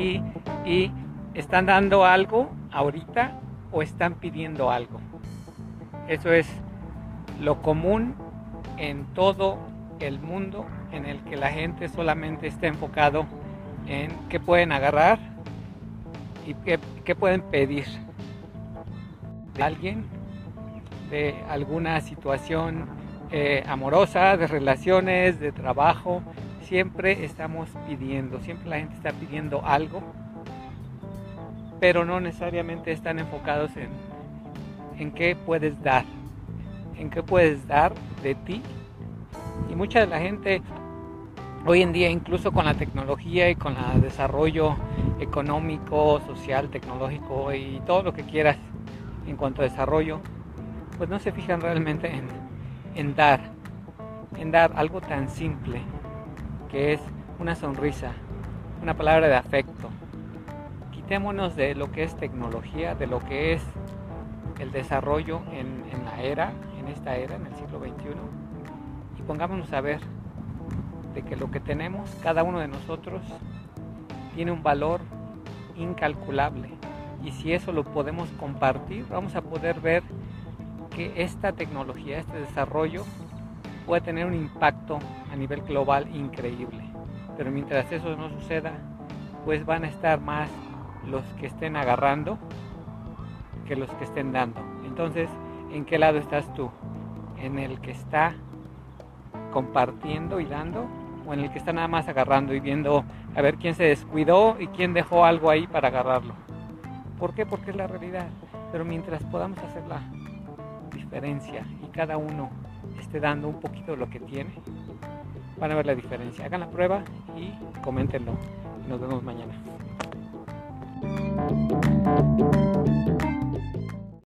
y, están dando algo ahorita o están pidiendo algo. Eso es lo común en todo el mundo en el que la gente solamente está enfocado en qué pueden agarrar y qué, pueden pedir de alguien, de alguna situación eh, amorosa, de relaciones, de trabajo. Siempre estamos pidiendo, siempre la gente está pidiendo algo, pero no necesariamente están enfocados en, en qué puedes dar, en qué puedes dar de ti. Y mucha de la gente hoy en día, incluso con la tecnología y con el desarrollo económico, social, tecnológico y todo lo que quieras en cuanto a desarrollo, pues no se fijan realmente en, dar, en dar algo tan simple que es una sonrisa, una palabra de afecto. Quitémonos de lo que es tecnología, de lo que es el desarrollo en, la era, en esta era, en el siglo XXI, y pongámonos a ver de que lo que tenemos, cada uno de nosotros, tiene un valor incalculable. Y si eso lo podemos compartir, vamos a poder ver que esta tecnología, este desarrollo, puede tener un impacto a nivel global increíble. Pero mientras eso no suceda, pues van a estar más los que estén agarrando que los que estén dando. Entonces, ¿en qué lado estás tú? ¿En el que está compartiendo y dando o en el que está nada más agarrando y viendo a ver quién se descuidó y quién dejó algo ahí para agarrarlo. ¿Por qué? Porque es la realidad. Pero mientras podamos hacer la diferencia y cada uno esté dando un poquito de lo que tiene, van a ver la diferencia. Hagan la prueba y coméntenlo. Nos vemos mañana.